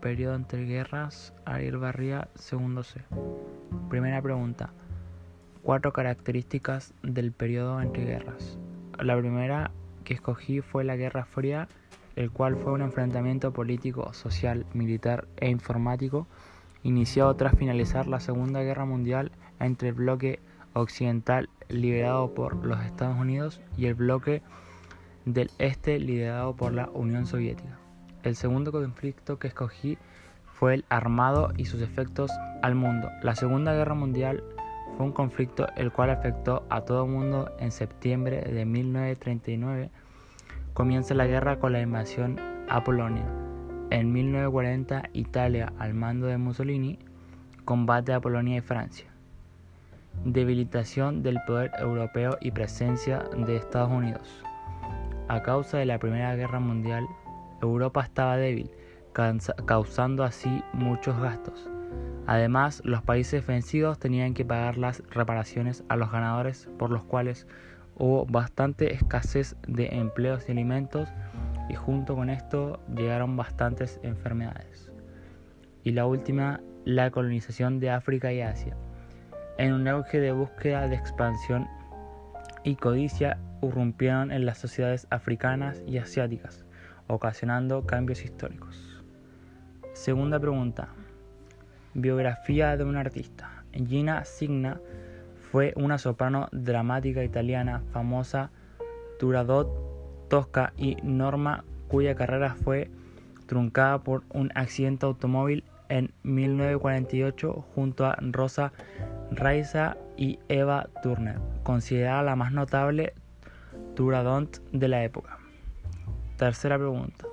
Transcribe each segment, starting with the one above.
Periodo entre guerras, Ariel Barría, segundo C. Primera pregunta. Cuatro características del periodo entre guerras. La primera que escogí fue la Guerra Fría, el cual fue un enfrentamiento político, social, militar e informático iniciado tras finalizar la Segunda Guerra Mundial entre el bloque occidental liderado por los Estados Unidos y el bloque del este liderado por la Unión Soviética. El segundo conflicto que escogí fue el armado y sus efectos al mundo. La Segunda Guerra Mundial fue un conflicto el cual afectó a todo el mundo en septiembre de 1939. Comienza la guerra con la invasión a Polonia. En 1940 Italia al mando de Mussolini combate a Polonia y Francia. Debilitación del poder europeo y presencia de Estados Unidos. A causa de la Primera Guerra Mundial, Europa estaba débil, causando así muchos gastos. Además, los países vencidos tenían que pagar las reparaciones a los ganadores, por los cuales hubo bastante escasez de empleos y alimentos y junto con esto llegaron bastantes enfermedades. Y la última, la colonización de África y Asia. En un auge de búsqueda de expansión y codicia irrumpieron en las sociedades africanas y asiáticas ocasionando cambios históricos. Segunda pregunta. Biografía de un artista. Gina Signa fue una soprano dramática italiana famosa, Turadot, Tosca y Norma, cuya carrera fue truncada por un accidente automóvil en 1948 junto a Rosa Raiza y Eva Turner, considerada la más notable Turadont de la época. Tercera pregunta.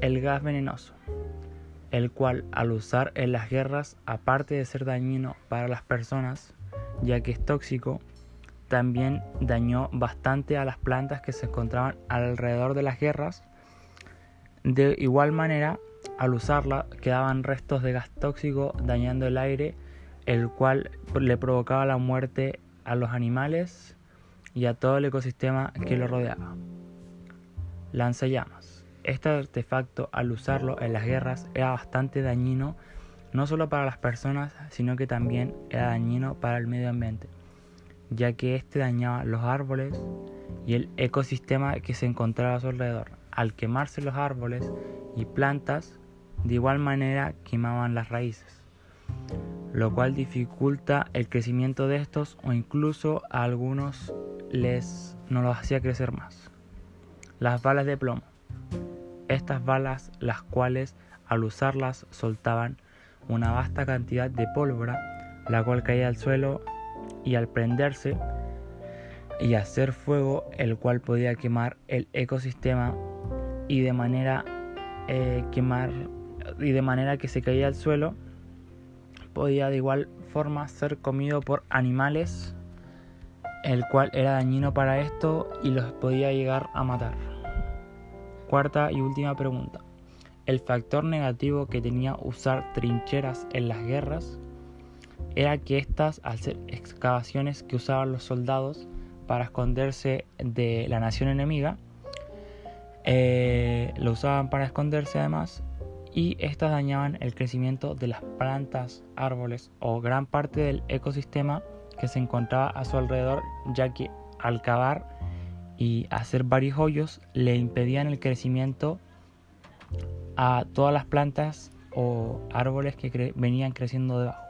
El gas venenoso, el cual al usar en las guerras, aparte de ser dañino para las personas, ya que es tóxico, también dañó bastante a las plantas que se encontraban alrededor de las guerras. De igual manera, al usarla quedaban restos de gas tóxico dañando el aire, el cual le provocaba la muerte a los animales y a todo el ecosistema que lo rodeaba lanzallamas. Este artefacto, al usarlo en las guerras, era bastante dañino no solo para las personas, sino que también era dañino para el medio ambiente, ya que este dañaba los árboles y el ecosistema que se encontraba a su alrededor. Al quemarse los árboles y plantas, de igual manera quemaban las raíces, lo cual dificulta el crecimiento de estos o incluso a algunos les no los hacía crecer más. Las balas de plomo. Estas balas, las cuales al usarlas soltaban una vasta cantidad de pólvora, la cual caía al suelo y al prenderse y hacer fuego, el cual podía quemar el ecosistema y de manera eh, quemar y de manera que se caía al suelo podía de igual forma ser comido por animales el cual era dañino para esto y los podía llegar a matar. Cuarta y última pregunta. El factor negativo que tenía usar trincheras en las guerras era que estas, al ser excavaciones que usaban los soldados para esconderse de la nación enemiga, eh, lo usaban para esconderse además y estas dañaban el crecimiento de las plantas, árboles o gran parte del ecosistema que se encontraba a su alrededor, ya que al cavar y hacer varios hoyos le impedían el crecimiento a todas las plantas o árboles que venían creciendo debajo.